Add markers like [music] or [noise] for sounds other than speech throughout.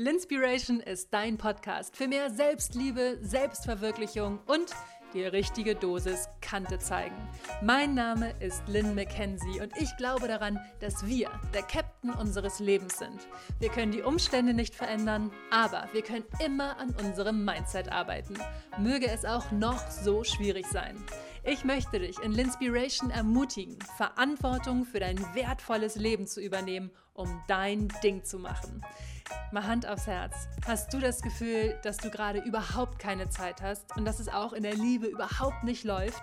Linspiration ist dein Podcast für mehr Selbstliebe, Selbstverwirklichung und die richtige Dosis Kante zeigen. Mein Name ist Lynn McKenzie und ich glaube daran, dass wir der Captain unseres Lebens sind. Wir können die Umstände nicht verändern, aber wir können immer an unserem Mindset arbeiten. Möge es auch noch so schwierig sein. Ich möchte dich in Linspiration ermutigen, Verantwortung für dein wertvolles Leben zu übernehmen, um dein Ding zu machen. Mal Hand aufs Herz. Hast du das Gefühl, dass du gerade überhaupt keine Zeit hast und dass es auch in der Liebe überhaupt nicht läuft?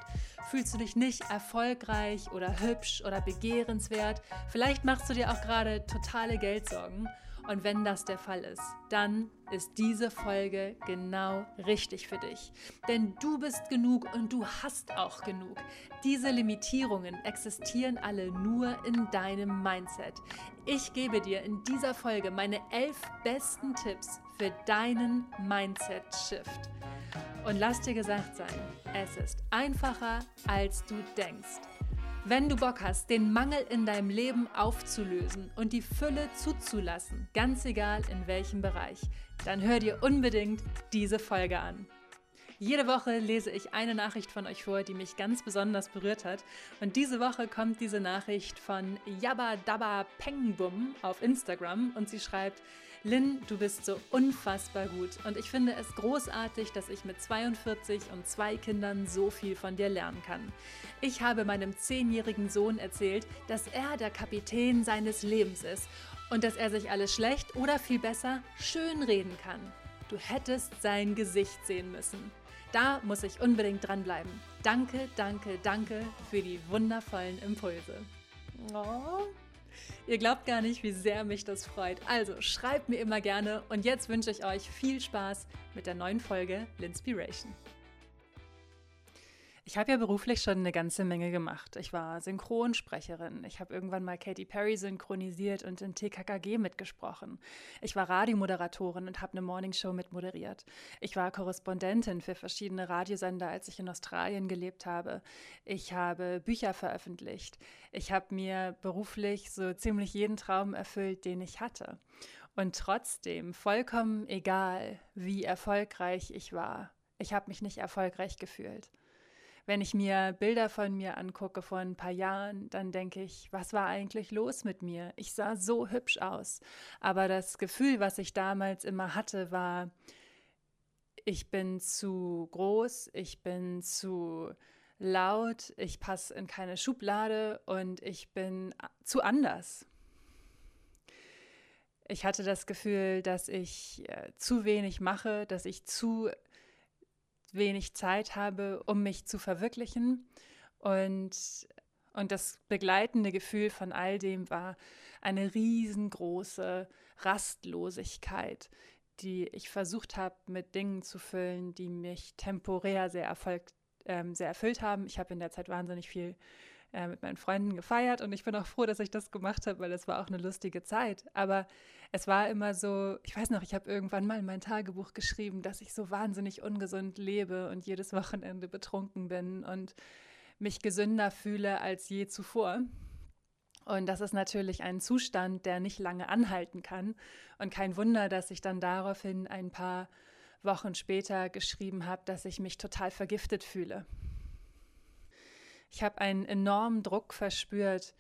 Fühlst du dich nicht erfolgreich oder hübsch oder begehrenswert? Vielleicht machst du dir auch gerade totale Geldsorgen. Und wenn das der Fall ist, dann ist diese Folge genau richtig für dich. Denn du bist genug und du hast auch genug. Diese Limitierungen existieren alle nur in deinem Mindset. Ich gebe dir in dieser Folge meine elf besten Tipps für deinen Mindset-Shift. Und lass dir gesagt sein, es ist einfacher, als du denkst. Wenn du Bock hast, den Mangel in deinem Leben aufzulösen und die Fülle zuzulassen, ganz egal in welchem Bereich, dann hör dir unbedingt diese Folge an. Jede Woche lese ich eine Nachricht von euch vor, die mich ganz besonders berührt hat. Und diese Woche kommt diese Nachricht von Yabba Dabba Pengbum auf Instagram und sie schreibt, Lynn, du bist so unfassbar gut und ich finde es großartig, dass ich mit 42 und zwei Kindern so viel von dir lernen kann. Ich habe meinem zehnjährigen Sohn erzählt, dass er der Kapitän seines Lebens ist und dass er sich alles schlecht oder viel besser schön reden kann. Du hättest sein Gesicht sehen müssen. Da muss ich unbedingt dranbleiben. Danke, danke, danke für die wundervollen Impulse. Oh. Ihr glaubt gar nicht, wie sehr mich das freut. Also schreibt mir immer gerne und jetzt wünsche ich euch viel Spaß mit der neuen Folge Linspiration. Ich habe ja beruflich schon eine ganze Menge gemacht. Ich war Synchronsprecherin. Ich habe irgendwann mal Katy Perry synchronisiert und in TKKG mitgesprochen. Ich war Radiomoderatorin und habe eine Morningshow mitmoderiert. Ich war Korrespondentin für verschiedene Radiosender, als ich in Australien gelebt habe. Ich habe Bücher veröffentlicht. Ich habe mir beruflich so ziemlich jeden Traum erfüllt, den ich hatte. Und trotzdem, vollkommen egal, wie erfolgreich ich war, ich habe mich nicht erfolgreich gefühlt wenn ich mir Bilder von mir angucke vor ein paar Jahren, dann denke ich, was war eigentlich los mit mir? Ich sah so hübsch aus. Aber das Gefühl, was ich damals immer hatte, war, ich bin zu groß, ich bin zu laut, ich passe in keine Schublade und ich bin zu anders. Ich hatte das Gefühl, dass ich äh, zu wenig mache, dass ich zu wenig Zeit habe, um mich zu verwirklichen. Und, und das begleitende Gefühl von all dem war eine riesengroße Rastlosigkeit, die ich versucht habe, mit Dingen zu füllen, die mich temporär sehr, erfolgt, ähm, sehr erfüllt haben. Ich habe in der Zeit wahnsinnig viel äh, mit meinen Freunden gefeiert und ich bin auch froh, dass ich das gemacht habe, weil es war auch eine lustige Zeit. Aber es war immer so, ich weiß noch, ich habe irgendwann mal in mein Tagebuch geschrieben, dass ich so wahnsinnig ungesund lebe und jedes Wochenende betrunken bin und mich gesünder fühle als je zuvor. Und das ist natürlich ein Zustand, der nicht lange anhalten kann. Und kein Wunder, dass ich dann daraufhin ein paar Wochen später geschrieben habe, dass ich mich total vergiftet fühle. Ich habe einen enormen Druck verspürt,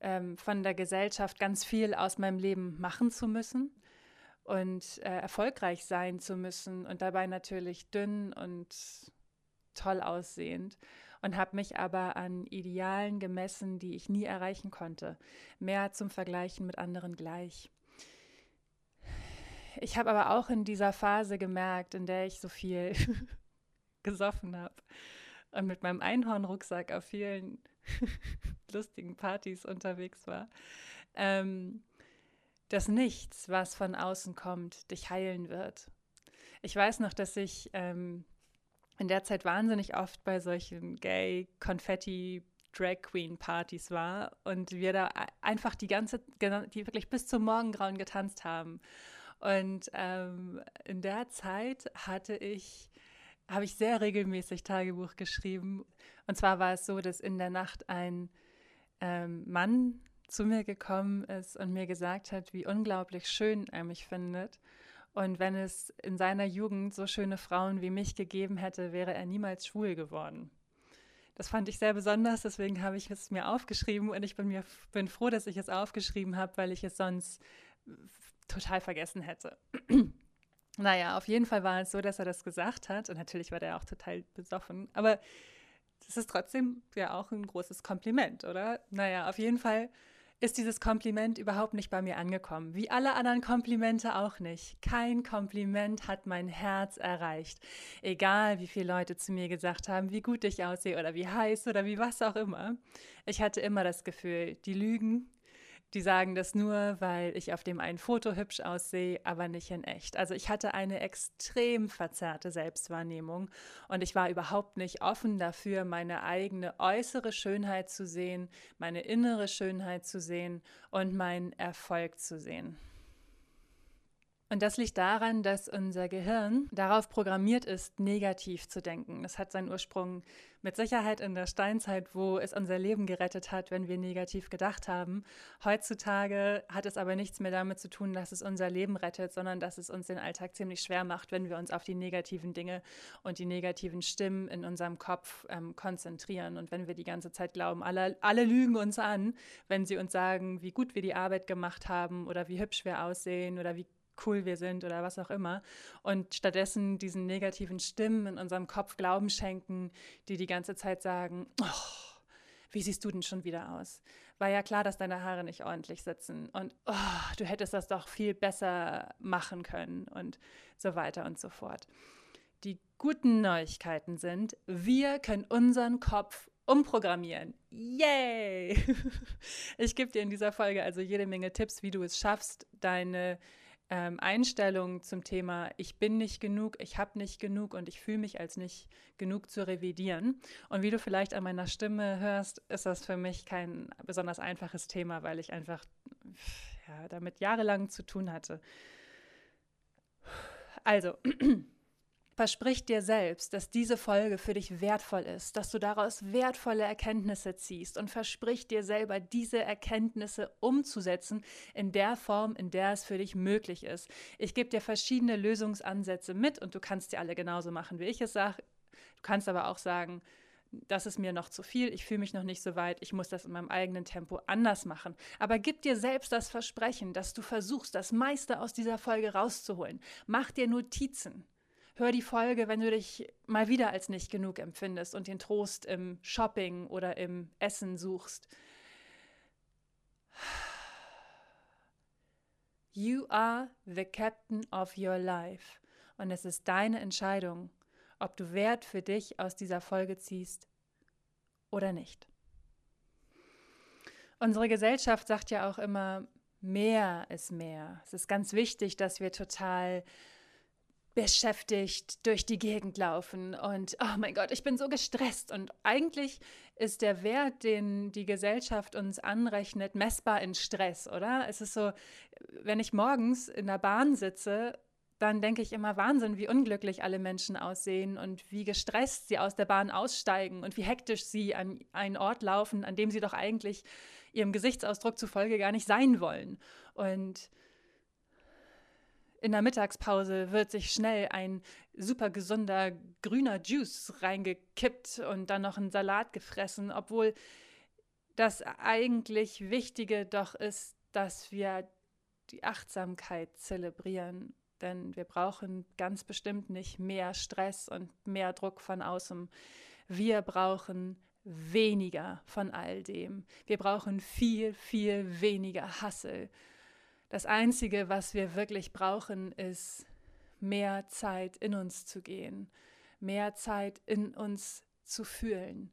ähm, von der Gesellschaft ganz viel aus meinem Leben machen zu müssen und äh, erfolgreich sein zu müssen und dabei natürlich dünn und toll aussehend und habe mich aber an Idealen gemessen, die ich nie erreichen konnte, mehr zum Vergleichen mit anderen gleich. Ich habe aber auch in dieser Phase gemerkt, in der ich so viel [laughs] gesoffen habe und mit meinem Einhornrucksack auf vielen [laughs] lustigen Partys unterwegs war, ähm, dass nichts, was von außen kommt, dich heilen wird. Ich weiß noch, dass ich ähm, in der Zeit wahnsinnig oft bei solchen Gay Konfetti Drag Queen Partys war und wir da einfach die ganze, die wirklich bis zum Morgengrauen getanzt haben. Und ähm, in der Zeit hatte ich habe ich sehr regelmäßig Tagebuch geschrieben. Und zwar war es so, dass in der Nacht ein ähm, Mann zu mir gekommen ist und mir gesagt hat, wie unglaublich schön er mich findet Und wenn es in seiner Jugend so schöne Frauen wie mich gegeben hätte, wäre er niemals schwul geworden. Das fand ich sehr besonders, deswegen habe ich es mir aufgeschrieben und ich bin, mir, bin froh, dass ich es aufgeschrieben habe, weil ich es sonst total vergessen hätte. Naja, auf jeden Fall war es so, dass er das gesagt hat und natürlich war der auch total besoffen, aber das ist trotzdem ja auch ein großes Kompliment, oder? Naja, auf jeden Fall ist dieses Kompliment überhaupt nicht bei mir angekommen. Wie alle anderen Komplimente auch nicht. Kein Kompliment hat mein Herz erreicht. Egal, wie viele Leute zu mir gesagt haben, wie gut ich aussehe oder wie heiß oder wie was auch immer. Ich hatte immer das Gefühl, die lügen, die sagen das nur, weil ich auf dem einen Foto hübsch aussehe, aber nicht in echt. Also ich hatte eine extrem verzerrte Selbstwahrnehmung und ich war überhaupt nicht offen dafür, meine eigene äußere Schönheit zu sehen, meine innere Schönheit zu sehen und meinen Erfolg zu sehen. Und das liegt daran, dass unser Gehirn darauf programmiert ist, negativ zu denken. Das hat seinen Ursprung mit Sicherheit in der Steinzeit, wo es unser Leben gerettet hat, wenn wir negativ gedacht haben. Heutzutage hat es aber nichts mehr damit zu tun, dass es unser Leben rettet, sondern dass es uns den Alltag ziemlich schwer macht, wenn wir uns auf die negativen Dinge und die negativen Stimmen in unserem Kopf ähm, konzentrieren. Und wenn wir die ganze Zeit glauben, alle, alle lügen uns an, wenn sie uns sagen, wie gut wir die Arbeit gemacht haben oder wie hübsch wir aussehen oder wie cool wir sind oder was auch immer. Und stattdessen diesen negativen Stimmen in unserem Kopf Glauben schenken, die die ganze Zeit sagen, oh, wie siehst du denn schon wieder aus? War ja klar, dass deine Haare nicht ordentlich sitzen und oh, du hättest das doch viel besser machen können und so weiter und so fort. Die guten Neuigkeiten sind, wir können unseren Kopf umprogrammieren. Yay! [laughs] Ich gebe dir in dieser Folge also jede Menge Tipps, wie du es schaffst, deine ähm, Einstellung zum Thema, ich bin nicht genug, ich habe nicht genug und ich fühle mich als nicht genug zu revidieren. Und wie du vielleicht an meiner Stimme hörst, ist das für mich kein besonders einfaches Thema, weil ich einfach ja, damit jahrelang zu tun hatte. Also, [clears throat] Versprich dir selbst, dass diese Folge für dich wertvoll ist, dass du daraus wertvolle Erkenntnisse ziehst und versprich dir selber, diese Erkenntnisse umzusetzen in der Form, in der es für dich möglich ist. Ich gebe dir verschiedene Lösungsansätze mit und du kannst dir alle genauso machen, wie ich es sage. Du kannst aber auch sagen, das ist mir noch zu viel, ich fühle mich noch nicht so weit, ich muss das in meinem eigenen Tempo anders machen. Aber gib dir selbst das Versprechen, dass du versuchst, das meiste aus dieser Folge rauszuholen. Mach dir Notizen. Hör die Folge, wenn du dich mal wieder als nicht genug empfindest und den Trost im Shopping oder im Essen suchst. You are the captain of your life. Und es ist deine Entscheidung, ob du Wert für dich aus dieser Folge ziehst oder nicht. Unsere Gesellschaft sagt ja auch immer, mehr ist mehr. Es ist ganz wichtig, dass wir total beschäftigt durch die Gegend laufen und oh mein Gott, ich bin so gestresst. Und eigentlich ist der Wert, den die Gesellschaft uns anrechnet, messbar in Stress, oder? Es ist so, wenn ich morgens in der Bahn sitze, dann denke ich immer Wahnsinn, wie unglücklich alle Menschen aussehen und wie gestresst sie aus der Bahn aussteigen und wie hektisch sie an einen Ort laufen, an dem sie doch eigentlich ihrem Gesichtsausdruck zufolge gar nicht sein wollen. Und in der Mittagspause wird sich schnell ein super gesunder grüner Juice reingekippt und dann noch ein Salat gefressen, obwohl das eigentlich Wichtige doch ist, dass wir die Achtsamkeit zelebrieren. Denn wir brauchen ganz bestimmt nicht mehr Stress und mehr Druck von außen. Wir brauchen weniger von all dem. Wir brauchen viel, viel weniger Hassel das Einzige, was wir wirklich brauchen, ist mehr Zeit in uns zu gehen, mehr Zeit in uns zu fühlen.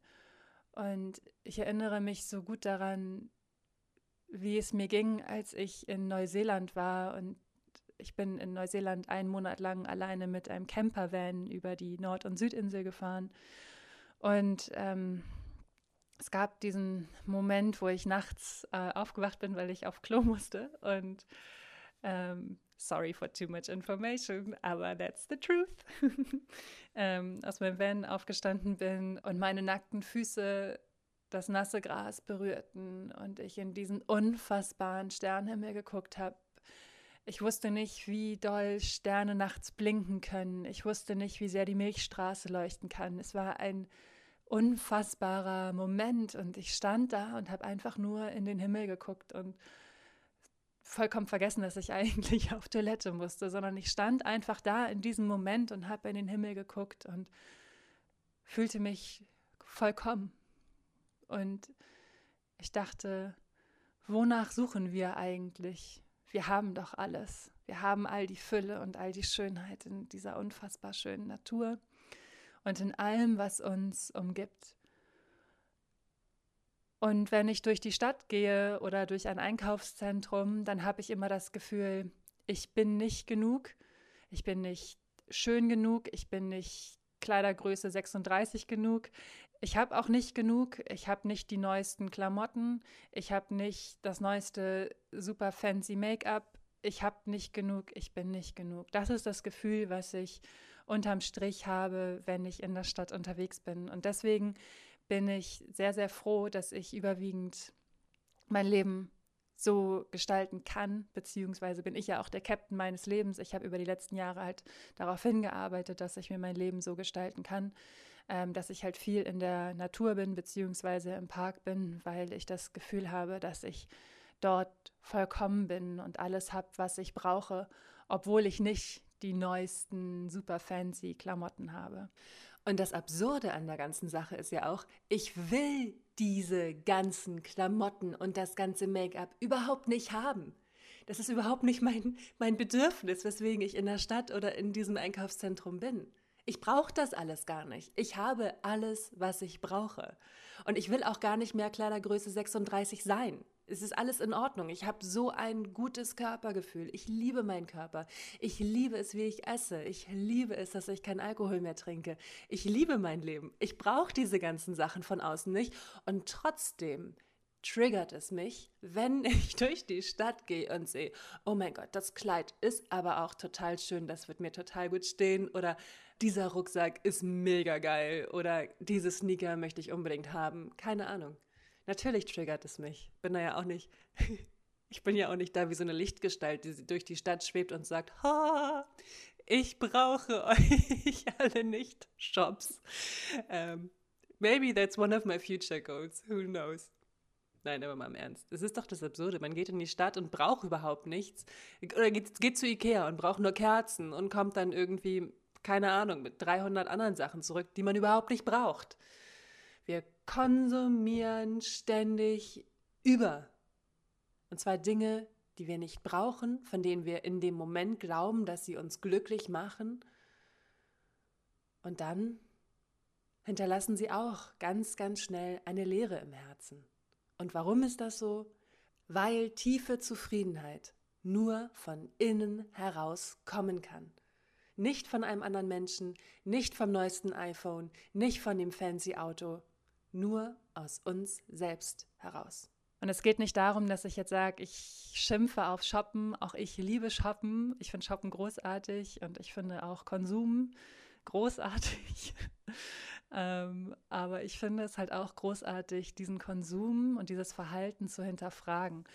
Und ich erinnere mich so gut daran, wie es mir ging, als ich in Neuseeland war und ich bin in Neuseeland einen Monat lang alleine mit einem Campervan über die Nord- und Südinsel gefahren. Und ähm, es gab diesen Moment, wo ich nachts äh, aufgewacht bin, weil ich auf Klo musste. Und ähm, sorry for too much information, aber that's the truth. [laughs] ähm, aus meinem Van aufgestanden bin und meine nackten Füße das nasse Gras berührten und ich in diesen unfassbaren Sternhimmel geguckt habe, Ich wusste nicht, wie doll Sterne nachts blinken können. Ich wusste nicht, wie sehr die Milchstraße leuchten kann. Es war ein unfassbarer Moment und ich stand da und habe einfach nur in den Himmel geguckt und vollkommen vergessen, dass ich [laughs] eigentlich auf Toilette musste, sondern ich stand einfach da in diesem Moment und habe in den Himmel geguckt und fühlte mich vollkommen. Und ich dachte, wonach suchen wir eigentlich? Wir haben doch alles. Wir haben all die Fülle und all die Schönheit in dieser unfassbar schönen Natur und in allem, was uns umgibt. Und wenn ich durch die Stadt gehe oder durch ein Einkaufszentrum, dann habe ich immer das Gefühl, ich bin nicht genug, ich bin nicht schön genug, ich bin nicht Kleidergröße 36 genug, ich habe auch nicht genug, ich habe nicht die neuesten Klamotten, ich habe nicht das neueste super fancy Make-up, ich habe nicht genug, ich bin nicht genug. Das ist das Gefühl, was ich unterm Strich habe, wenn ich in der Stadt unterwegs bin. Und deswegen bin ich sehr, sehr froh, dass ich überwiegend mein Leben so gestalten kann, beziehungsweise bin ich ja auch der Captain meines Lebens. Ich habe über die letzten Jahre halt darauf hingearbeitet, dass ich mir mein Leben so gestalten kann, ähm, dass ich halt viel in der Natur bin, beziehungsweise im Park bin, weil ich das Gefühl habe, dass ich dort vollkommen bin und alles habe, was ich brauche, obwohl ich nicht die neuesten, super fancy Klamotten habe. Und das Absurde an der ganzen Sache ist ja auch, ich will diese ganzen Klamotten und das ganze Make-up überhaupt nicht haben. Das ist überhaupt nicht mein, mein Bedürfnis, weswegen ich in der Stadt oder in diesem Einkaufszentrum bin. Ich brauche das alles gar nicht. Ich habe alles, was ich brauche. Und ich will auch gar nicht mehr Kleidergröße 36 sein. Es ist alles in Ordnung. Ich habe so ein gutes Körpergefühl. Ich liebe meinen Körper. Ich liebe es, wie ich esse. Ich liebe es, dass ich keinen Alkohol mehr trinke. Ich liebe mein Leben. Ich brauche diese ganzen Sachen von außen nicht. Und trotzdem triggert es mich, wenn [laughs] ich durch die Stadt gehe und sehe, oh mein Gott, das Kleid ist aber auch total schön, das wird mir total gut stehen oder dieser Rucksack ist mega geil oder diese Sneaker möchte ich unbedingt haben. Keine Ahnung. Natürlich triggert es mich. Bin da ja auch nicht. [laughs] ich bin ja auch nicht da wie so eine Lichtgestalt, die durch die Stadt schwebt und sagt, ha, ich brauche [laughs] euch alle nicht Shops. Um, ähm, maybe that's one of my future goals. Who knows? Nein, aber mal im Ernst. Es ist doch das Absurde. Man geht in die Stadt und braucht überhaupt nichts. Oder geht, geht zu Ikea und braucht nur Kerzen und kommt dann irgendwie, keine Ahnung, mit 300 anderen Sachen zurück, die man überhaupt nicht braucht. Wir konsumieren ständig über. Und zwar Dinge, die wir nicht brauchen, von denen wir in dem Moment glauben, dass sie uns glücklich machen. Und dann hinterlassen sie auch ganz, ganz schnell eine Leere im Herzen. Und warum ist das so? Weil tiefe Zufriedenheit nur von innen heraus kommen kann. Nicht von einem anderen Menschen, nicht vom neuesten iPhone, nicht von dem fancy Auto, nur aus uns selbst heraus. Und es geht nicht darum, dass ich jetzt sage, ich schimpfe auf Shoppen. Auch ich liebe Shoppen. Ich finde Shoppen großartig und ich finde auch Konsum großartig. [laughs] ähm, aber ich finde es halt auch großartig, diesen Konsum und dieses Verhalten zu hinterfragen.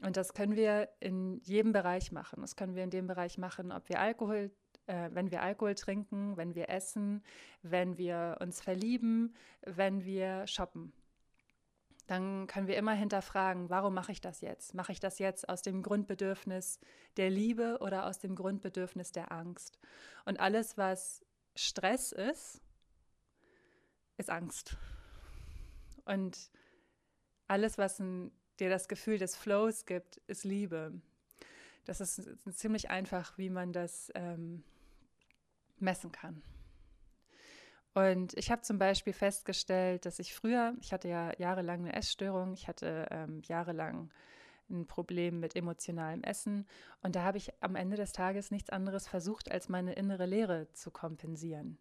Und das können wir in jedem Bereich machen. Das können wir in dem Bereich machen, ob wir Alkohol äh, wenn wir Alkohol trinken, wenn wir essen, wenn wir uns verlieben, wenn wir shoppen. Dann können wir immer hinterfragen, warum mache ich das jetzt? Mache ich das jetzt aus dem Grundbedürfnis der Liebe oder aus dem Grundbedürfnis der Angst? Und alles, was Stress ist, ist Angst. Und alles, was ein, dir das Gefühl des Flows gibt, ist Liebe. Das ist ziemlich einfach, wie man das ähm, messen kann. Und ich habe zum Beispiel festgestellt, dass ich früher, ich hatte ja jahrelang eine Essstörung, ich hatte ähm, jahrelang ein Problem mit emotionalem Essen und da habe ich am Ende des Tages nichts anderes versucht, als meine innere Leere zu kompensieren.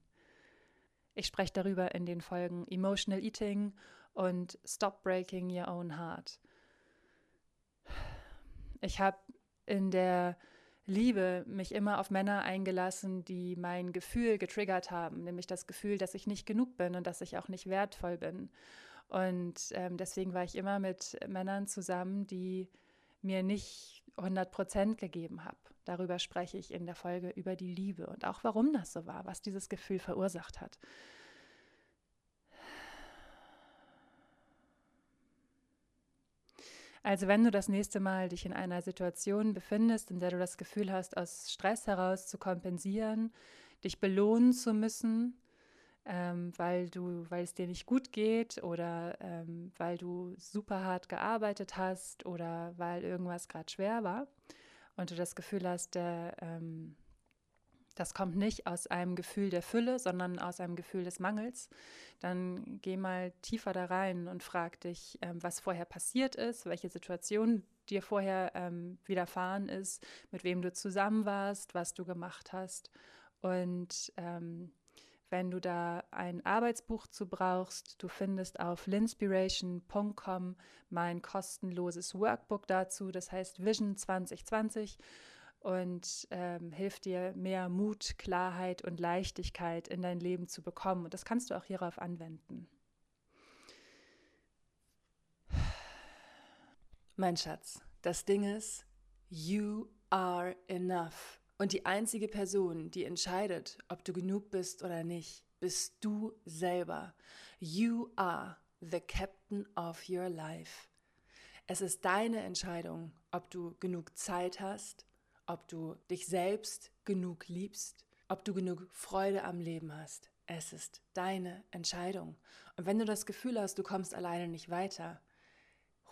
Ich spreche darüber in den Folgen Emotional Eating und Stop Breaking Your Own Heart. Ich habe in der Liebe mich immer auf Männer eingelassen, die mein Gefühl getriggert haben, nämlich das Gefühl, dass ich nicht genug bin und dass ich auch nicht wertvoll bin. Und ähm, deswegen war ich immer mit Männern zusammen, die mir nicht 100 Prozent gegeben haben. Darüber spreche ich in der Folge über die Liebe und auch warum das so war, was dieses Gefühl verursacht hat. Also wenn du das nächste Mal dich in einer Situation befindest, in der du das Gefühl hast, aus Stress heraus zu kompensieren, dich belohnen zu müssen, ähm, weil du, weil es dir nicht gut geht oder ähm, weil du super hart gearbeitet hast oder weil irgendwas gerade schwer war und du das Gefühl hast, der, ähm, das kommt nicht aus einem Gefühl der Fülle, sondern aus einem Gefühl des Mangels, dann geh mal tiefer da rein und frag dich, ähm, was vorher passiert ist, welche Situation dir vorher ähm, widerfahren ist, mit wem du zusammen warst, was du gemacht hast. Und ähm, wenn du da ein Arbeitsbuch zu brauchst, du findest auf linspiration.com mein kostenloses Workbook dazu, das heißt Vision 2020 und ähm, hilft dir, mehr Mut, Klarheit und Leichtigkeit in dein Leben zu bekommen. Und das kannst du auch hierauf anwenden. Mein Schatz, das Ding ist, you are enough. Und die einzige Person, die entscheidet, ob du genug bist oder nicht, bist du selber. You are the captain of your life. Es ist deine Entscheidung, ob du genug Zeit hast, ob du dich selbst genug liebst, ob du genug Freude am Leben hast. Es ist deine Entscheidung. Und wenn du das Gefühl hast, du kommst alleine nicht weiter,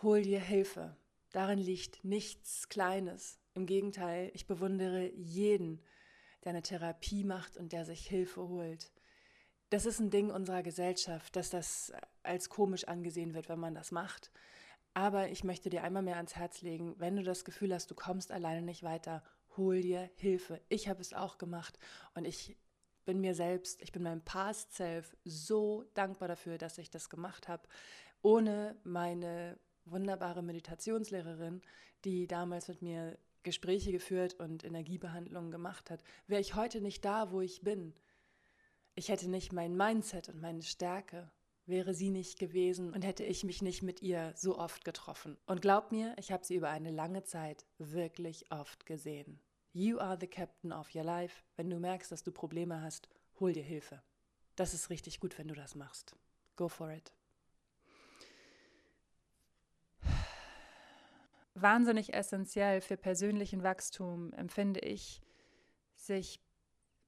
hol dir Hilfe. Darin liegt nichts Kleines. Im Gegenteil, ich bewundere jeden, der eine Therapie macht und der sich Hilfe holt. Das ist ein Ding unserer Gesellschaft, dass das als komisch angesehen wird, wenn man das macht. Aber ich möchte dir einmal mehr ans Herz legen, wenn du das Gefühl hast, du kommst alleine nicht weiter, hol dir Hilfe. Ich habe es auch gemacht und ich bin mir selbst, ich bin meinem Past Self so dankbar dafür, dass ich das gemacht habe. Ohne meine wunderbare Meditationslehrerin, die damals mit mir Gespräche geführt und Energiebehandlungen gemacht hat, wäre ich heute nicht da, wo ich bin. Ich hätte nicht mein Mindset und meine Stärke wäre sie nicht gewesen und hätte ich mich nicht mit ihr so oft getroffen. Und glaub mir, ich habe sie über eine lange Zeit wirklich oft gesehen. You are the captain of your life. Wenn du merkst, dass du Probleme hast, hol dir Hilfe. Das ist richtig gut, wenn du das machst. Go for it. Wahnsinnig essentiell für persönlichen Wachstum empfinde ich, sich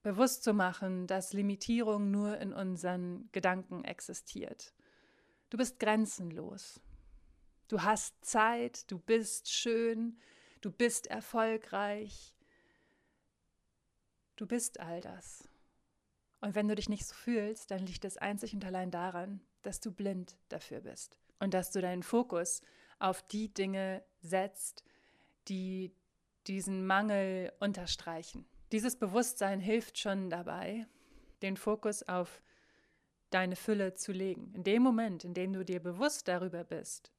bewusst zu machen, dass Limitierung nur in unseren Gedanken existiert. Du bist grenzenlos. Du hast Zeit, du bist schön, du bist erfolgreich. Du bist all das. Und wenn du dich nicht so fühlst, dann liegt es einzig und allein daran, dass du blind dafür bist und dass du deinen Fokus auf die Dinge setzt, die diesen Mangel unterstreichen. Dieses Bewusstsein hilft schon dabei, den Fokus auf deine Fülle zu legen. In dem Moment, in dem du dir bewusst darüber bist,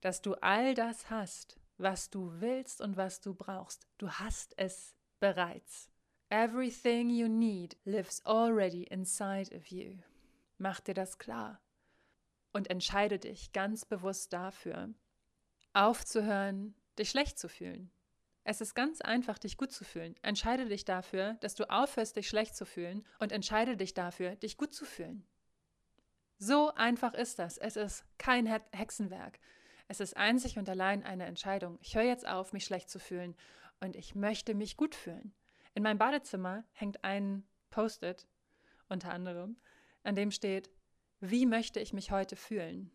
dass du all das hast, was du willst und was du brauchst, du hast es bereits. Everything you need lives already inside of you. Mach dir das klar und entscheide dich ganz bewusst dafür, aufzuhören, dich schlecht zu fühlen, es ist ganz einfach, dich gut zu fühlen. Entscheide dich dafür, dass du aufhörst, dich schlecht zu fühlen und entscheide dich dafür, dich gut zu fühlen. So einfach ist das. Es ist kein Hexenwerk. Es ist einzig und allein eine Entscheidung. Ich höre jetzt auf, mich schlecht zu fühlen und ich möchte mich gut fühlen. In meinem Badezimmer hängt ein Post-it, unter anderem, an dem steht, wie möchte ich mich heute fühlen?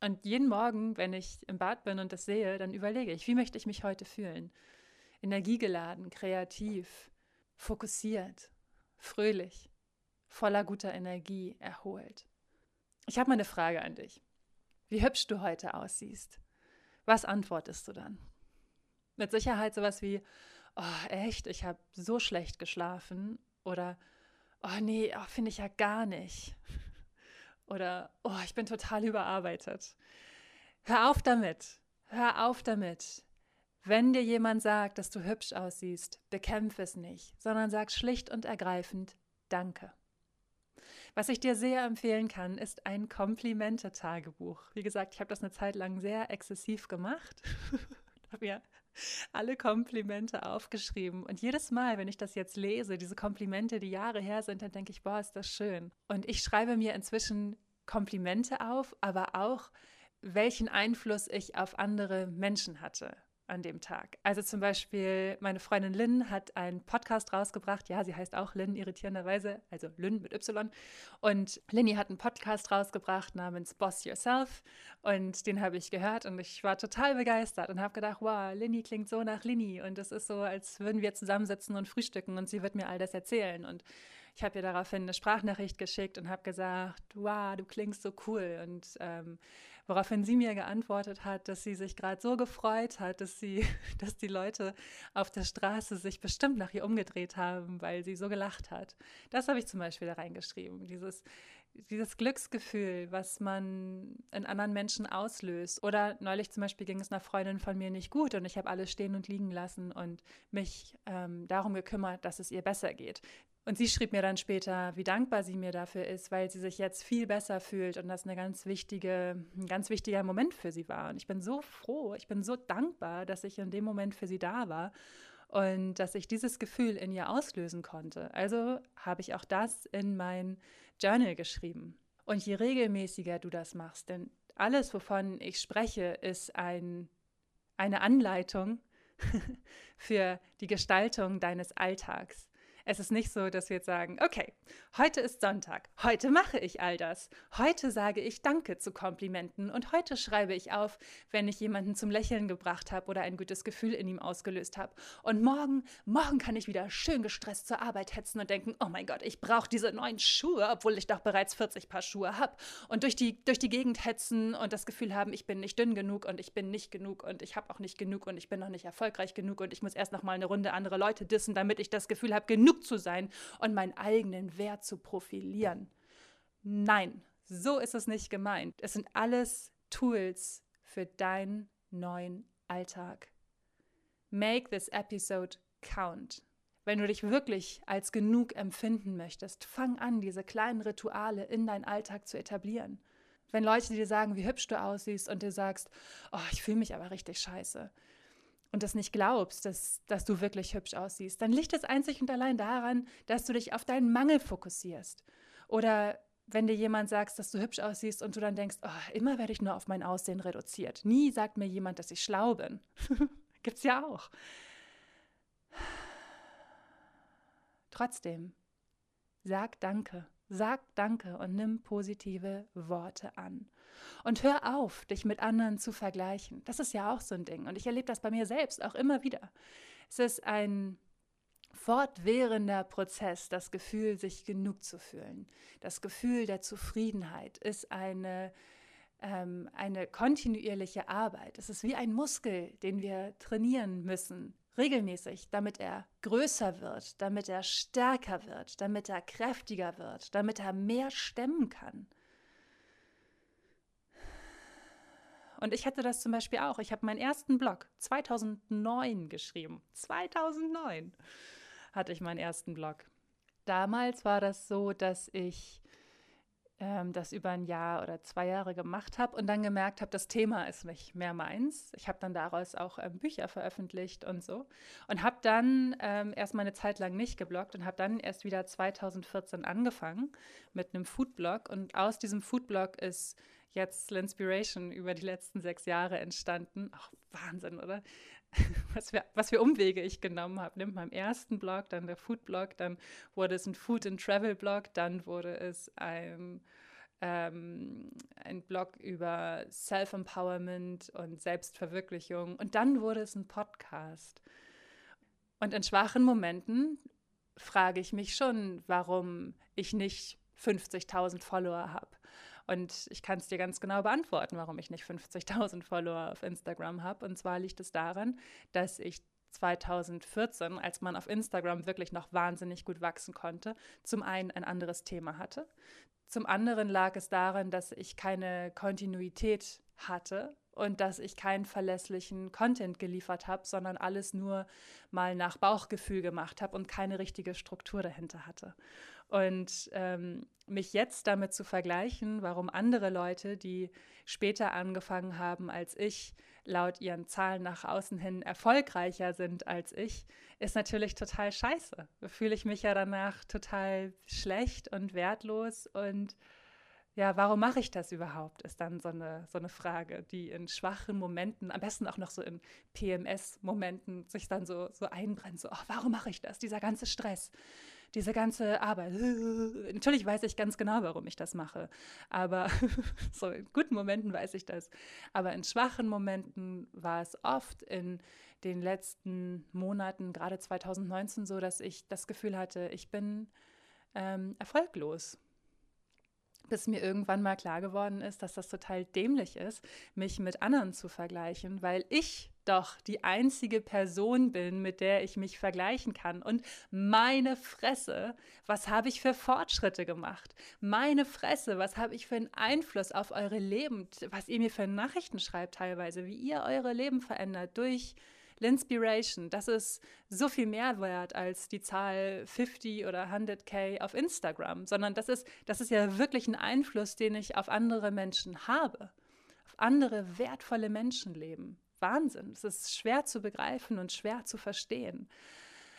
Und jeden Morgen, wenn ich im Bad bin und das sehe, dann überlege ich, wie möchte ich mich heute fühlen? Energiegeladen, kreativ, fokussiert, fröhlich, voller guter Energie, erholt. Ich habe mal eine Frage an dich. Wie hübsch du heute aussiehst. Was antwortest du dann? Mit Sicherheit sowas wie, oh echt, ich habe so schlecht geschlafen oder, oh nee, oh, finde ich ja gar nicht. Oder, oh, ich bin total überarbeitet. Hör auf damit. Hör auf damit. Wenn dir jemand sagt, dass du hübsch aussiehst, bekämpfe es nicht, sondern sag schlicht und ergreifend Danke. Was ich dir sehr empfehlen kann, ist ein Komplimente-Tagebuch. Wie gesagt, ich habe das eine Zeit lang sehr exzessiv gemacht. [laughs] habe mir alle Komplimente aufgeschrieben. Und jedes Mal, wenn ich das jetzt lese, diese Komplimente, die Jahre her sind, dann denke ich, boah, ist das schön. Und ich schreibe mir inzwischen Komplimente auf, aber auch, welchen Einfluss ich auf andere Menschen hatte an dem Tag. Also zum Beispiel, meine Freundin Lynn hat einen Podcast rausgebracht. Ja, sie heißt auch Lynn, irritierenderweise, also Lynn mit Y. Und Linny hat einen Podcast rausgebracht namens Boss Yourself. Und den habe ich gehört und ich war total begeistert und habe gedacht, wow, Linny klingt so nach Linny. Und es ist so, als würden wir zusammensitzen und frühstücken und sie wird mir all das erzählen. Und ich habe ihr daraufhin eine Sprachnachricht geschickt und habe gesagt, wow, du klingst so cool. Und ähm, Woraufhin sie mir geantwortet hat, dass sie sich gerade so gefreut hat, dass sie, [laughs] dass die Leute auf der Straße sich bestimmt nach ihr umgedreht haben, weil sie so gelacht hat. Das habe ich zum Beispiel da reingeschrieben. Dieses, dieses Glücksgefühl, was man in anderen Menschen auslöst. Oder neulich zum Beispiel ging es einer Freundin von mir nicht gut und ich habe alles stehen und liegen lassen und mich ähm, darum gekümmert, dass es ihr besser geht. Und sie schrieb mir dann später, wie dankbar sie mir dafür ist, weil sie sich jetzt viel besser fühlt und das eine ganz wichtige, ein ganz wichtiger Moment für sie war. Und ich bin so froh, ich bin so dankbar, dass ich in dem Moment für sie da war und dass ich dieses Gefühl in ihr auslösen konnte. Also habe ich auch das in mein Journal geschrieben. Und je regelmäßiger du das machst, denn alles, wovon ich spreche, ist ein, eine Anleitung [laughs] für die Gestaltung deines Alltags. Es ist nicht so, dass wir jetzt sagen, okay, heute ist Sonntag, heute mache ich all das, heute sage ich Danke zu Komplimenten und heute schreibe ich auf, wenn ich jemanden zum Lächeln gebracht habe oder ein gutes Gefühl in ihm ausgelöst habe. Und morgen, morgen kann ich wieder schön gestresst zur Arbeit hetzen und denken, oh mein Gott, ich brauche diese neuen Schuhe, obwohl ich doch bereits 40 Paar Schuhe habe. Und durch die, durch die Gegend hetzen und das Gefühl haben, ich bin nicht dünn genug und ich bin nicht genug und ich habe auch nicht genug und ich bin noch nicht erfolgreich genug und ich muss erst noch mal eine Runde andere Leute dissen, damit ich das Gefühl habe, genug genug zu sein und meinen eigenen Wert zu profilieren. Nein, so ist es nicht gemeint. Es sind alles Tools für deinen neuen Alltag. Make this episode count. Wenn du dich wirklich als genug empfinden möchtest, fang an, diese kleinen Rituale in deinen Alltag zu etablieren. Wenn Leute dir sagen, wie hübsch du aussiehst und du sagst, oh, ich fühle mich aber richtig scheiße, und das nicht glaubst, dass, dass du wirklich hübsch aussiehst, dann liegt es einzig und allein daran, dass du dich auf deinen Mangel fokussierst. Oder wenn dir jemand sagt, dass du hübsch aussiehst und du dann denkst, oh, immer werde ich nur auf mein Aussehen reduziert. Nie sagt mir jemand, dass ich schlau bin. [laughs] Gibt's ja auch. Trotzdem, sag Danke. Sag Danke und nimm positive Worte an. Und hör auf, dich mit anderen zu vergleichen. Das ist ja auch so ein Ding. Und ich erlebe das bei mir selbst auch immer wieder. Es ist ein fortwährender Prozess, das Gefühl, sich genug zu fühlen. Das Gefühl der Zufriedenheit ist eine, ähm, eine kontinuierliche Arbeit. Es ist wie ein Muskel, den wir trainieren müssen, regelmäßig, damit er größer wird, damit er stärker wird, damit er kräftiger wird, damit er mehr stemmen kann. Und ich hatte das zum Beispiel auch. Ich habe meinen ersten Blog 2009 geschrieben. 2009 hatte ich meinen ersten Blog. Damals war das so, dass ich ähm, das über ein Jahr oder zwei Jahre gemacht habe und dann gemerkt habe, das Thema ist nicht mehr meins. Ich habe dann daraus auch ähm, Bücher veröffentlicht und so und habe dann ähm, erst mal eine Zeit lang nicht gebloggt und habe dann erst wieder 2014 angefangen mit einem Foodblog und aus diesem Foodblog ist jetzt Linspiration über die letzten sechs Jahre entstanden. Ach, Wahnsinn, oder? [laughs] Was für, was für Umwege ich genommen habe. Nimmt meinem ersten Blog, dann der Food-Blog, dann wurde es ein Food- and Travel-Blog, dann wurde es ein, ähm, ein Blog über Self-Empowerment und Selbstverwirklichung und dann wurde es ein Podcast. Und in schwachen Momenten frage ich mich schon, warum ich nicht 50.000 Follower habe und ich kann es dir ganz genau beantworten, warum ich nicht 50.000 Follower auf Instagram habe. Und zwar liegt es daran, dass ich 2014, als man auf Instagram wirklich noch wahnsinnig gut wachsen konnte, zum einen ein anderes Thema hatte. Zum anderen lag es daran, dass ich keine Kontinuität hatte und dass ich keinen verlässlichen Content geliefert habe, sondern alles nur mal nach Bauchgefühl gemacht habe und keine richtige Struktur dahinter hatte. Und ähm, mich jetzt damit zu vergleichen, warum andere Leute, die später angefangen haben als ich, laut ihren Zahlen nach außen hin erfolgreicher sind als ich, ist natürlich total scheiße. Da fühle ich mich ja danach total schlecht und wertlos und ja, warum mache ich das überhaupt, ist dann so eine, so eine Frage, die in schwachen Momenten, am besten auch noch so in PMS-Momenten sich dann so, so einbrennt, so, oh, warum mache ich das, dieser ganze Stress, diese ganze Arbeit. [laughs] Natürlich weiß ich ganz genau, warum ich das mache, aber [laughs] so in guten Momenten weiß ich das. Aber in schwachen Momenten war es oft in den letzten Monaten, gerade 2019, so, dass ich das Gefühl hatte, ich bin ähm, erfolglos bis mir irgendwann mal klar geworden ist, dass das total dämlich ist, mich mit anderen zu vergleichen, weil ich doch die einzige Person bin, mit der ich mich vergleichen kann. Und meine Fresse, was habe ich für Fortschritte gemacht? Meine Fresse, was habe ich für einen Einfluss auf eure Leben, was ihr mir für Nachrichten schreibt teilweise, wie ihr eure Leben verändert durch Linspiration, das ist so viel mehr wert als die Zahl 50 oder 100k auf Instagram, sondern das ist, das ist ja wirklich ein Einfluss, den ich auf andere Menschen habe, auf andere wertvolle Menschenleben. Wahnsinn, es ist schwer zu begreifen und schwer zu verstehen.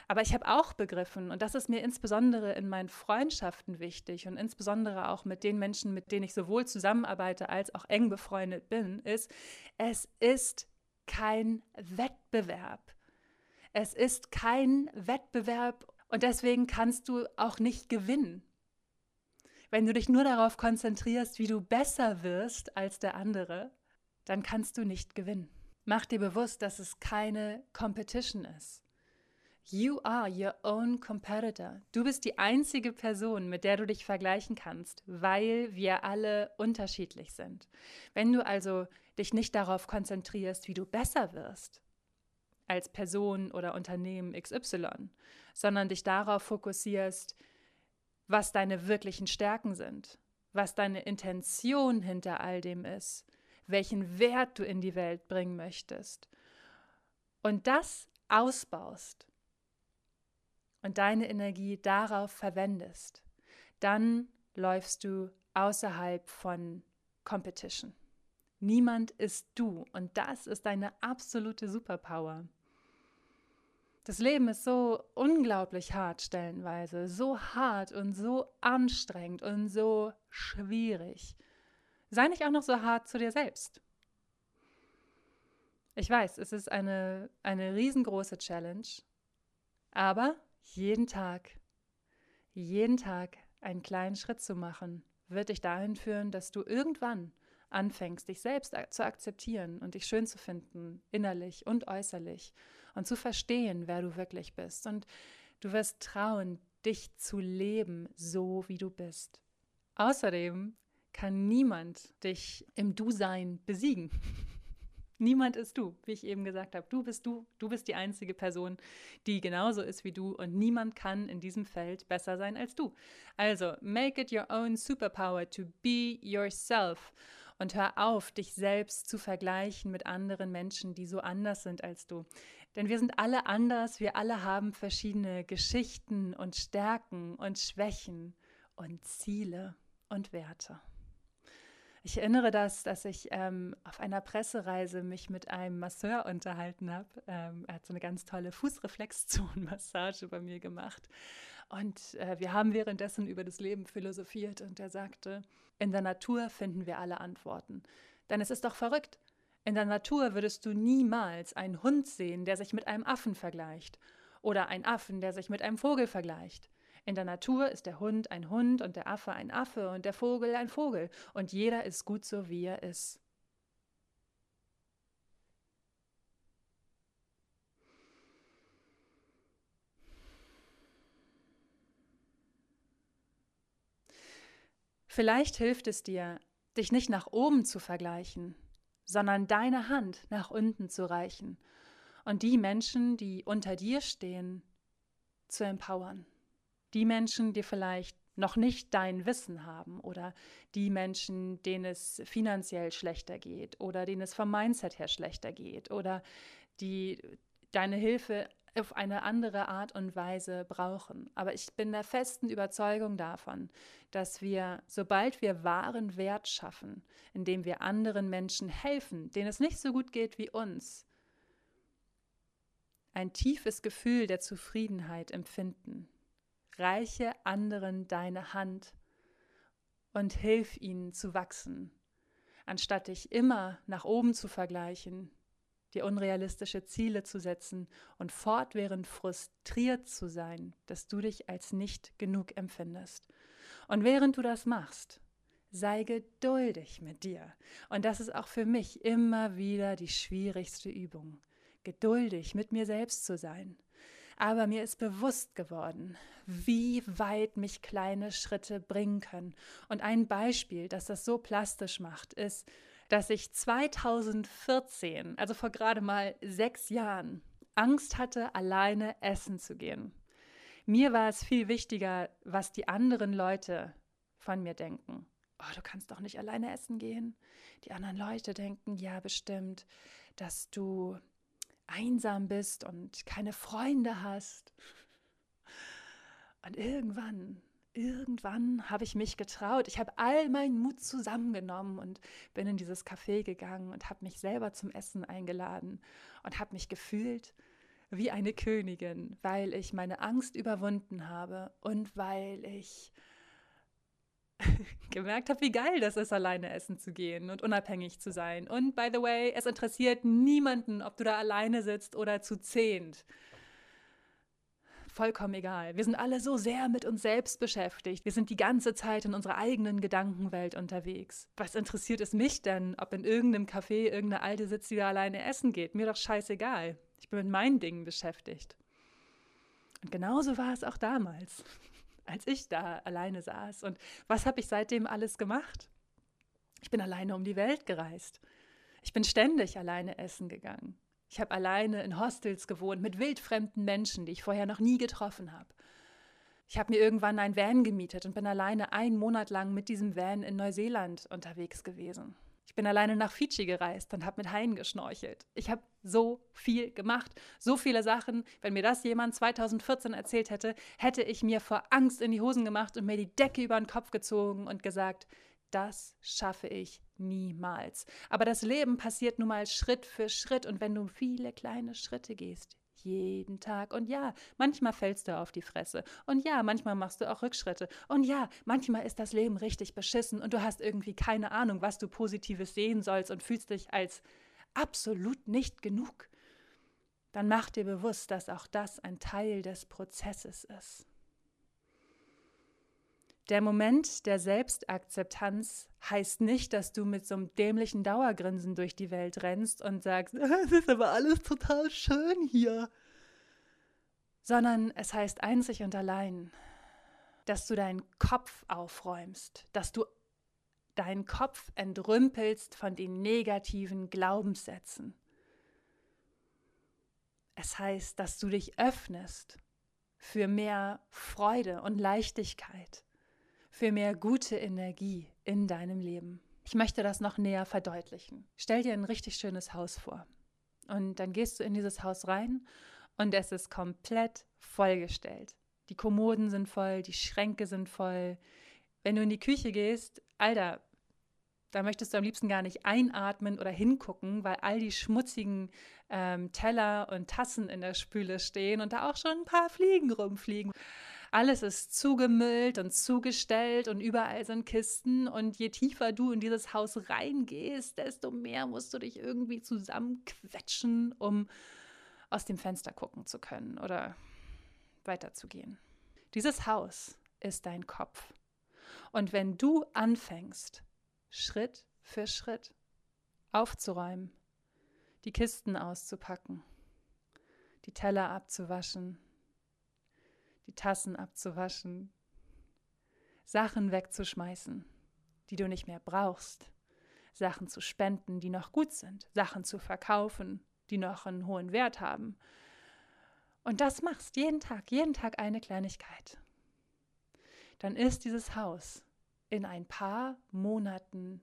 Aber ich habe auch begriffen, und das ist mir insbesondere in meinen Freundschaften wichtig und insbesondere auch mit den Menschen, mit denen ich sowohl zusammenarbeite als auch eng befreundet bin, ist, es ist kein Wettbewerb. Es ist kein Wettbewerb und deswegen kannst du auch nicht gewinnen. Wenn du dich nur darauf konzentrierst, wie du besser wirst als der andere, dann kannst du nicht gewinnen. Mach dir bewusst, dass es keine Competition ist. You are your own competitor. Du bist die einzige Person, mit der du dich vergleichen kannst, weil wir alle unterschiedlich sind. Wenn du also dich nicht darauf konzentrierst, wie du besser wirst als Person oder Unternehmen XY, sondern dich darauf fokussierst, was deine wirklichen Stärken sind, was deine Intention hinter all dem ist, welchen Wert du in die Welt bringen möchtest und das ausbaust und deine Energie darauf verwendest, dann läufst du außerhalb von Competition. Niemand ist du und das ist deine absolute Superpower. Das Leben ist so unglaublich hart stellenweise, so hart und so anstrengend und so schwierig. Sei nicht auch noch so hart zu dir selbst. Ich weiß, es ist eine, eine riesengroße Challenge, aber jeden Tag, jeden Tag einen kleinen Schritt zu machen, wird dich dahin führen, dass du irgendwann anfängst, dich selbst zu akzeptieren und dich schön zu finden, innerlich und äußerlich und zu verstehen, wer du wirklich bist. Und du wirst trauen, dich zu leben, so wie du bist. Außerdem kann niemand dich im Du-Sein besiegen. [laughs] Niemand ist du, wie ich eben gesagt habe. Du bist du, du bist die einzige Person, die genauso ist wie du und niemand kann in diesem Feld besser sein als du. Also, make it your own superpower to be yourself und hör auf, dich selbst zu vergleichen mit anderen Menschen, die so anders sind als du. Denn wir sind alle anders, wir alle haben verschiedene Geschichten und Stärken und Schwächen und Ziele und Werte. Ich erinnere das, dass ich ähm, auf einer Pressereise mich mit einem Masseur unterhalten habe. Ähm, er hat so eine ganz tolle Fußreflexzonenmassage bei mir gemacht. Und äh, wir haben währenddessen über das Leben philosophiert und er sagte, in der Natur finden wir alle Antworten. Denn es ist doch verrückt. In der Natur würdest du niemals einen Hund sehen, der sich mit einem Affen vergleicht. Oder einen Affen, der sich mit einem Vogel vergleicht. In der Natur ist der Hund ein Hund und der Affe ein Affe und der Vogel ein Vogel. Und jeder ist gut so, wie er ist. Vielleicht hilft es dir, dich nicht nach oben zu vergleichen, sondern deine Hand nach unten zu reichen und die Menschen, die unter dir stehen, zu empowern. Die Menschen, die vielleicht noch nicht dein Wissen haben oder die Menschen, denen es finanziell schlechter geht oder denen es vom Mindset her schlechter geht oder die deine Hilfe auf eine andere Art und Weise brauchen. Aber ich bin der festen Überzeugung davon, dass wir, sobald wir wahren Wert schaffen, indem wir anderen Menschen helfen, denen es nicht so gut geht wie uns, ein tiefes Gefühl der Zufriedenheit empfinden. Reiche anderen deine Hand und hilf ihnen zu wachsen, anstatt dich immer nach oben zu vergleichen, dir unrealistische Ziele zu setzen und fortwährend frustriert zu sein, dass du dich als nicht genug empfindest. Und während du das machst, sei geduldig mit dir. Und das ist auch für mich immer wieder die schwierigste Übung, geduldig mit mir selbst zu sein. Aber mir ist bewusst geworden, wie weit mich kleine Schritte bringen können. Und ein Beispiel, das das so plastisch macht, ist, dass ich 2014, also vor gerade mal sechs Jahren, Angst hatte, alleine essen zu gehen. Mir war es viel wichtiger, was die anderen Leute von mir denken. Oh, du kannst doch nicht alleine essen gehen. Die anderen Leute denken ja bestimmt, dass du einsam bist und keine Freunde hast. Und irgendwann irgendwann habe ich mich getraut. Ich habe all meinen Mut zusammengenommen und bin in dieses Café gegangen und habe mich selber zum Essen eingeladen und habe mich gefühlt wie eine Königin, weil ich meine Angst überwunden habe und weil ich [laughs] gemerkt habe, wie geil das ist, alleine essen zu gehen und unabhängig zu sein. Und by the way, es interessiert niemanden, ob du da alleine sitzt oder zu zehnt vollkommen egal. Wir sind alle so sehr mit uns selbst beschäftigt. Wir sind die ganze Zeit in unserer eigenen Gedankenwelt unterwegs. Was interessiert es mich denn, ob in irgendeinem Café irgendeine Alte sitzt, die da alleine essen geht? Mir doch scheißegal. Ich bin mit meinen Dingen beschäftigt. Und genauso war es auch damals, als ich da alleine saß. Und was habe ich seitdem alles gemacht? Ich bin alleine um die Welt gereist. Ich bin ständig alleine essen gegangen. Ich habe alleine in Hostels gewohnt mit wildfremden Menschen, die ich vorher noch nie getroffen habe. Ich habe mir irgendwann ein Van gemietet und bin alleine einen Monat lang mit diesem Van in Neuseeland unterwegs gewesen. Ich bin alleine nach Fidschi gereist und habe mit Haien geschnorchelt. Ich habe so viel gemacht, so viele Sachen. Wenn mir das jemand 2014 erzählt hätte, hätte ich mir vor Angst in die Hosen gemacht und mir die Decke über den Kopf gezogen und gesagt, das schaffe ich niemals. Aber das Leben passiert nun mal Schritt für Schritt und wenn du viele kleine Schritte gehst, jeden Tag. Und ja, manchmal fällst du auf die Fresse. Und ja, manchmal machst du auch Rückschritte. Und ja, manchmal ist das Leben richtig beschissen und du hast irgendwie keine Ahnung, was du Positives sehen sollst und fühlst dich als absolut nicht genug. Dann mach dir bewusst, dass auch das ein Teil des Prozesses ist. Der Moment der Selbstakzeptanz heißt nicht, dass du mit so einem dämlichen Dauergrinsen durch die Welt rennst und sagst, [laughs] es ist aber alles total schön hier, sondern es heißt einzig und allein, dass du deinen Kopf aufräumst, dass du deinen Kopf entrümpelst von den negativen Glaubenssätzen. Es heißt, dass du dich öffnest für mehr Freude und Leichtigkeit für mehr gute Energie in deinem Leben. Ich möchte das noch näher verdeutlichen. Stell dir ein richtig schönes Haus vor. Und dann gehst du in dieses Haus rein und es ist komplett vollgestellt. Die Kommoden sind voll, die Schränke sind voll. Wenn du in die Küche gehst, Alter, da möchtest du am liebsten gar nicht einatmen oder hingucken, weil all die schmutzigen ähm, Teller und Tassen in der Spüle stehen und da auch schon ein paar Fliegen rumfliegen. Alles ist zugemüllt und zugestellt und überall sind Kisten. Und je tiefer du in dieses Haus reingehst, desto mehr musst du dich irgendwie zusammenquetschen, um aus dem Fenster gucken zu können oder weiterzugehen. Dieses Haus ist dein Kopf. Und wenn du anfängst, Schritt für Schritt aufzuräumen, die Kisten auszupacken, die Teller abzuwaschen, die Tassen abzuwaschen, Sachen wegzuschmeißen, die du nicht mehr brauchst, Sachen zu spenden, die noch gut sind, Sachen zu verkaufen, die noch einen hohen Wert haben. Und das machst jeden Tag, jeden Tag eine Kleinigkeit. Dann ist dieses Haus in ein paar Monaten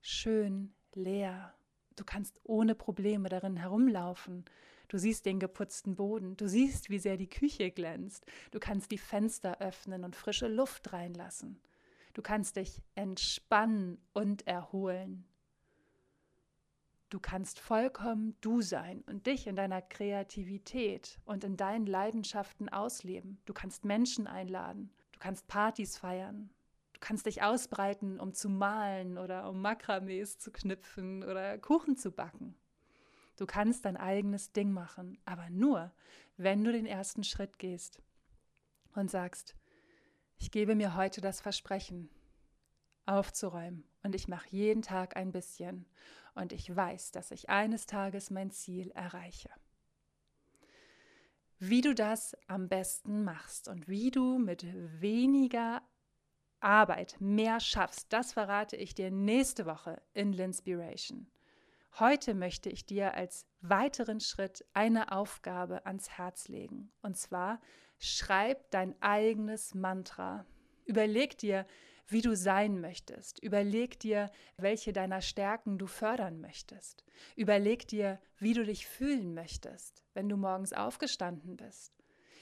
schön leer. Du kannst ohne Probleme darin herumlaufen. Du siehst den geputzten Boden. Du siehst, wie sehr die Küche glänzt. Du kannst die Fenster öffnen und frische Luft reinlassen. Du kannst dich entspannen und erholen. Du kannst vollkommen du sein und dich in deiner Kreativität und in deinen Leidenschaften ausleben. Du kannst Menschen einladen. Du kannst Partys feiern. Du kannst dich ausbreiten, um zu malen oder um Makramees zu knüpfen oder Kuchen zu backen. Du kannst dein eigenes Ding machen, aber nur, wenn du den ersten Schritt gehst und sagst, ich gebe mir heute das Versprechen, aufzuräumen und ich mache jeden Tag ein bisschen und ich weiß, dass ich eines Tages mein Ziel erreiche. Wie du das am besten machst und wie du mit weniger Arbeit mehr schaffst, das verrate ich dir nächste Woche in Linspiration. Heute möchte ich dir als weiteren Schritt eine Aufgabe ans Herz legen. Und zwar, schreib dein eigenes Mantra. Überleg dir, wie du sein möchtest. Überleg dir, welche deiner Stärken du fördern möchtest. Überleg dir, wie du dich fühlen möchtest, wenn du morgens aufgestanden bist.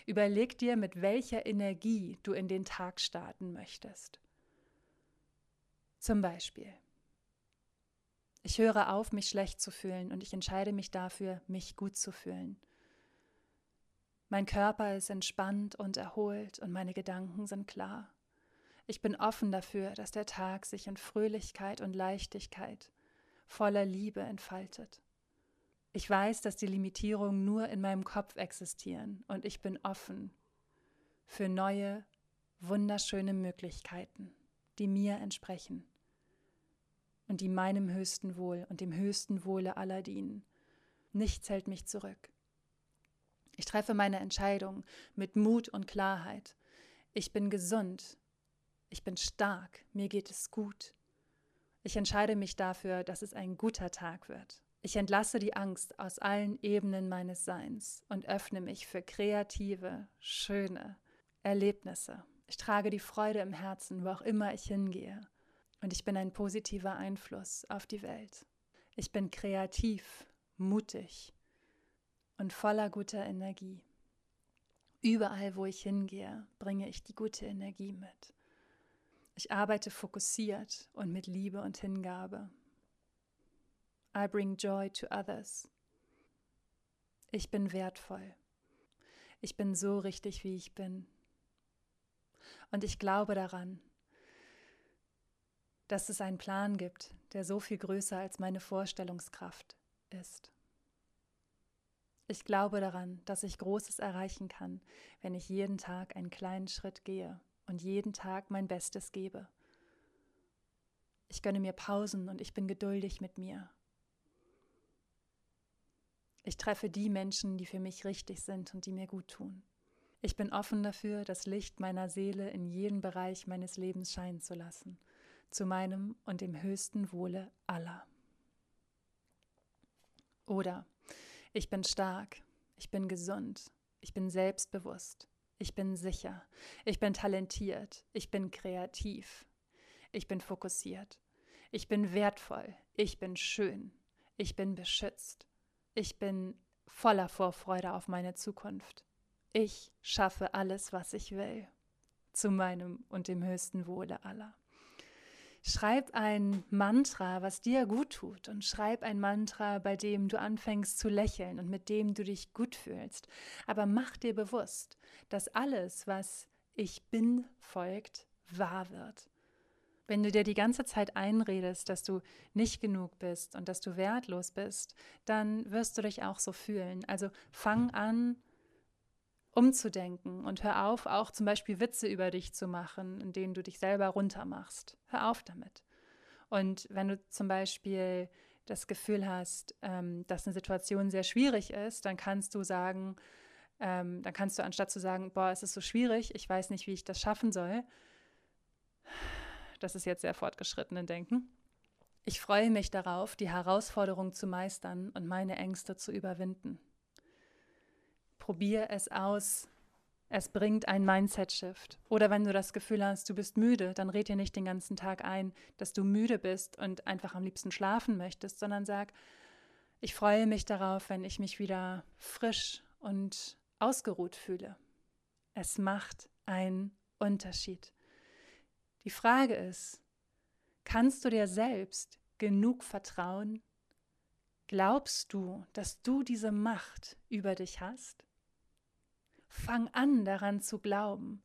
Überleg dir, mit welcher Energie du in den Tag starten möchtest. Zum Beispiel, ich höre auf, mich schlecht zu fühlen und ich entscheide mich dafür, mich gut zu fühlen. Mein Körper ist entspannt und erholt und meine Gedanken sind klar. Ich bin offen dafür, dass der Tag sich in Fröhlichkeit und Leichtigkeit, voller Liebe entfaltet. Ich weiß, dass die Limitierungen nur in meinem Kopf existieren und ich bin offen für neue, wunderschöne Möglichkeiten, die mir entsprechen und die meinem höchsten Wohl und dem höchsten Wohle aller dienen. Nichts hält mich zurück. Ich treffe meine Entscheidung mit Mut und Klarheit. Ich bin gesund ich bin stark, mir geht es gut. Ich entscheide mich dafür, dass es ein guter Tag wird. Ich entlasse die Angst aus allen Ebenen meines Seins und öffne mich für kreative, schöne Erlebnisse. Ich trage die Freude im Herzen, wo auch immer ich hingehe. Und ich bin ein positiver Einfluss auf die Welt. Ich bin kreativ, mutig und voller guter Energie. Überall, wo ich hingehe, bringe ich die gute Energie mit. Ich arbeite fokussiert und mit Liebe und Hingabe. I bring joy to others. Ich bin wertvoll. Ich bin so richtig, wie ich bin. Und ich glaube daran, dass es einen Plan gibt, der so viel größer als meine Vorstellungskraft ist. Ich glaube daran, dass ich Großes erreichen kann, wenn ich jeden Tag einen kleinen Schritt gehe und jeden Tag mein Bestes gebe. Ich gönne mir Pausen und ich bin geduldig mit mir. Ich treffe die Menschen, die für mich richtig sind und die mir gut tun. Ich bin offen dafür, das Licht meiner Seele in jeden Bereich meines Lebens scheinen zu lassen, zu meinem und dem höchsten Wohle aller. Oder ich bin stark, ich bin gesund, ich bin selbstbewusst, ich bin sicher. Ich bin talentiert. Ich bin kreativ. Ich bin fokussiert. Ich bin wertvoll. Ich bin schön. Ich bin beschützt. Ich bin voller Vorfreude auf meine Zukunft. Ich schaffe alles, was ich will. Zu meinem und dem höchsten Wohle aller. Schreib ein Mantra, was dir gut tut und schreib ein Mantra, bei dem du anfängst zu lächeln und mit dem du dich gut fühlst. Aber mach dir bewusst, dass alles, was ich bin, folgt, wahr wird. Wenn du dir die ganze Zeit einredest, dass du nicht genug bist und dass du wertlos bist, dann wirst du dich auch so fühlen. Also fang an, umzudenken und hör auf, auch zum Beispiel Witze über dich zu machen, in denen du dich selber runtermachst. Hör auf damit. Und wenn du zum Beispiel das Gefühl hast, ähm, dass eine Situation sehr schwierig ist, dann kannst du sagen, ähm, dann kannst du anstatt zu sagen, boah, es ist so schwierig, ich weiß nicht, wie ich das schaffen soll, das ist jetzt sehr fortgeschrittenen Denken. Ich freue mich darauf, die Herausforderung zu meistern und meine Ängste zu überwinden. Probier es aus. Es bringt ein Mindset-Shift. Oder wenn du das Gefühl hast, du bist müde, dann red dir nicht den ganzen Tag ein, dass du müde bist und einfach am liebsten schlafen möchtest, sondern sag, Ich freue mich darauf, wenn ich mich wieder frisch und ausgeruht fühle. Es macht einen Unterschied. Die Frage ist, kannst du dir selbst genug vertrauen? Glaubst du, dass du diese Macht über dich hast? Fang an daran zu glauben.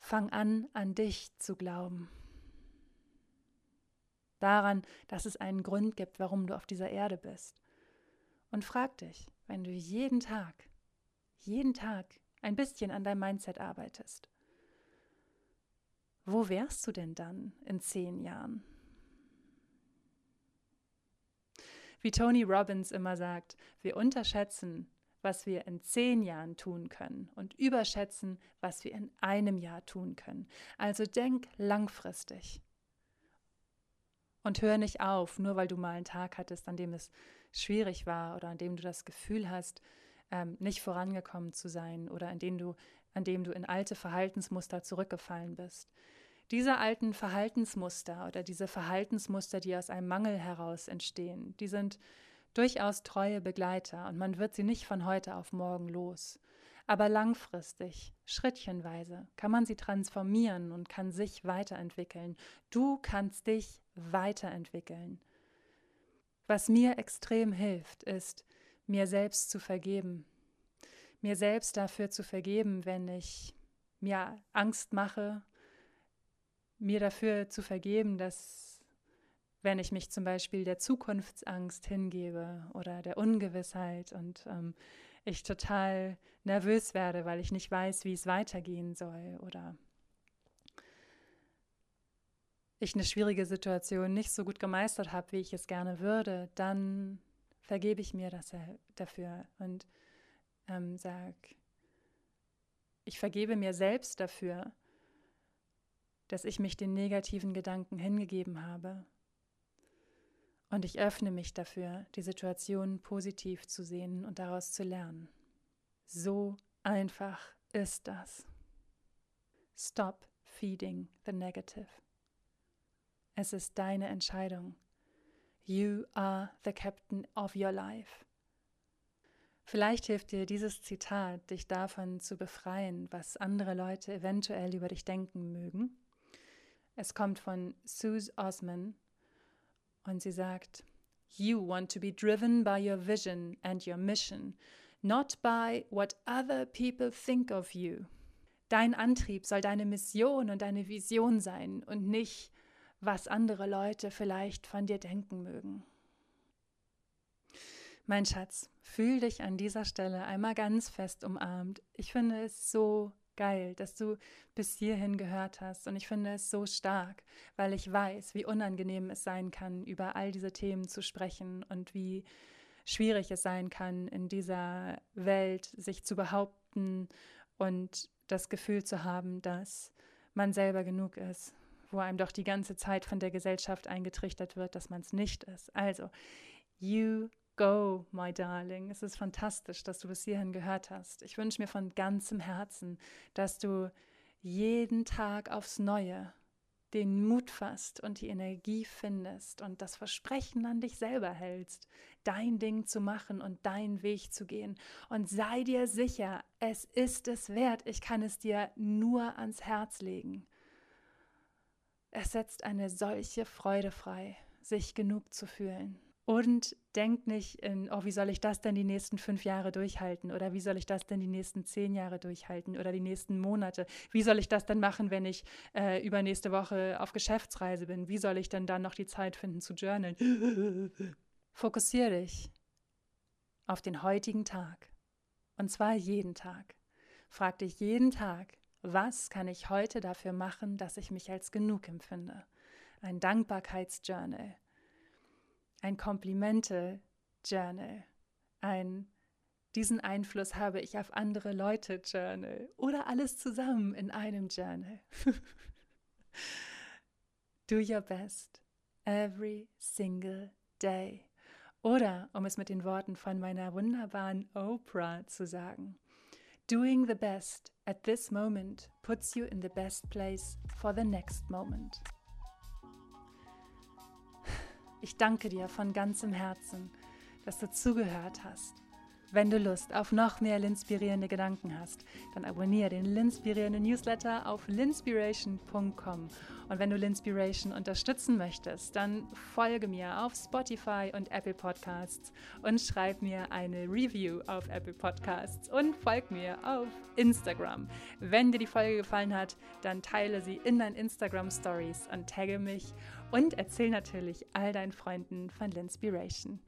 Fang an an dich zu glauben. Daran, dass es einen Grund gibt, warum du auf dieser Erde bist. Und frag dich, wenn du jeden Tag, jeden Tag ein bisschen an deinem Mindset arbeitest, wo wärst du denn dann in zehn Jahren? Wie Tony Robbins immer sagt, wir unterschätzen, was wir in zehn Jahren tun können und überschätzen, was wir in einem Jahr tun können. Also denk langfristig. Und hör nicht auf, nur weil du mal einen Tag hattest, an dem es schwierig war oder an dem du das Gefühl hast, ähm, nicht vorangekommen zu sein oder an dem du, an dem du in alte Verhaltensmuster zurückgefallen bist. Diese alten Verhaltensmuster oder diese Verhaltensmuster, die aus einem Mangel heraus entstehen, die sind durchaus treue Begleiter und man wird sie nicht von heute auf morgen los. Aber langfristig, schrittchenweise, kann man sie transformieren und kann sich weiterentwickeln. Du kannst dich weiterentwickeln. Was mir extrem hilft, ist, mir selbst zu vergeben. Mir selbst dafür zu vergeben, wenn ich mir Angst mache, mir dafür zu vergeben, dass wenn ich mich zum Beispiel der Zukunftsangst hingebe oder der Ungewissheit und ähm, ich total nervös werde, weil ich nicht weiß, wie es weitergehen soll oder ich eine schwierige Situation nicht so gut gemeistert habe, wie ich es gerne würde, dann vergebe ich mir das dafür und ähm, sage, ich vergebe mir selbst dafür, dass ich mich den negativen Gedanken hingegeben habe. Und ich öffne mich dafür, die Situation positiv zu sehen und daraus zu lernen. So einfach ist das. Stop feeding the negative. Es ist deine Entscheidung. You are the captain of your life. Vielleicht hilft dir dieses Zitat, dich davon zu befreien, was andere Leute eventuell über dich denken mögen. Es kommt von Suze Osman und sie sagt, You want to be driven by your vision and your mission, not by what other people think of you. Dein Antrieb soll deine Mission und deine Vision sein und nicht, was andere Leute vielleicht von dir denken mögen. Mein Schatz, fühl dich an dieser Stelle einmal ganz fest umarmt. Ich finde es so geil, dass du bis hierhin gehört hast. Und ich finde es so stark, weil ich weiß, wie unangenehm es sein kann, über all diese Themen zu sprechen und wie schwierig es sein kann, in dieser Welt sich zu behaupten und das Gefühl zu haben, dass man selber genug ist, wo einem doch die ganze Zeit von der Gesellschaft eingetrichtert wird, dass man es nicht ist. Also, you Go, my darling. Es ist fantastisch, dass du bis hierhin gehört hast. Ich wünsche mir von ganzem Herzen, dass du jeden Tag aufs Neue den Mut fasst und die Energie findest und das Versprechen an dich selber hältst, dein Ding zu machen und deinen Weg zu gehen. Und sei dir sicher, es ist es wert. Ich kann es dir nur ans Herz legen. Es setzt eine solche Freude frei, sich genug zu fühlen. Und denk nicht in, oh, wie soll ich das denn die nächsten fünf Jahre durchhalten? Oder wie soll ich das denn die nächsten zehn Jahre durchhalten? Oder die nächsten Monate? Wie soll ich das denn machen, wenn ich äh, übernächste Woche auf Geschäftsreise bin? Wie soll ich denn dann noch die Zeit finden zu journalen? [laughs] Fokussiere dich auf den heutigen Tag. Und zwar jeden Tag. Frag dich jeden Tag, was kann ich heute dafür machen, dass ich mich als genug empfinde? Ein Dankbarkeitsjournal ein Komplimente-Journal, ein diesen Einfluss habe ich auf andere Leute Journal oder alles zusammen in einem Journal. [laughs] Do your best every single day. Oder, um es mit den Worten von meiner wunderbaren Oprah zu sagen, Doing the best at this moment puts you in the best place for the next moment. Ich danke dir von ganzem Herzen, dass du zugehört hast. Wenn du Lust auf noch mehr linspirierende Gedanken hast, dann abonniere den Linspirierende Newsletter auf linspiration.com. Und wenn du Linspiration unterstützen möchtest, dann folge mir auf Spotify und Apple Podcasts und schreib mir eine Review auf Apple Podcasts und folg mir auf Instagram. Wenn dir die Folge gefallen hat, dann teile sie in deinen Instagram Stories und tagge mich und erzähl natürlich all deinen Freunden von Linspiration.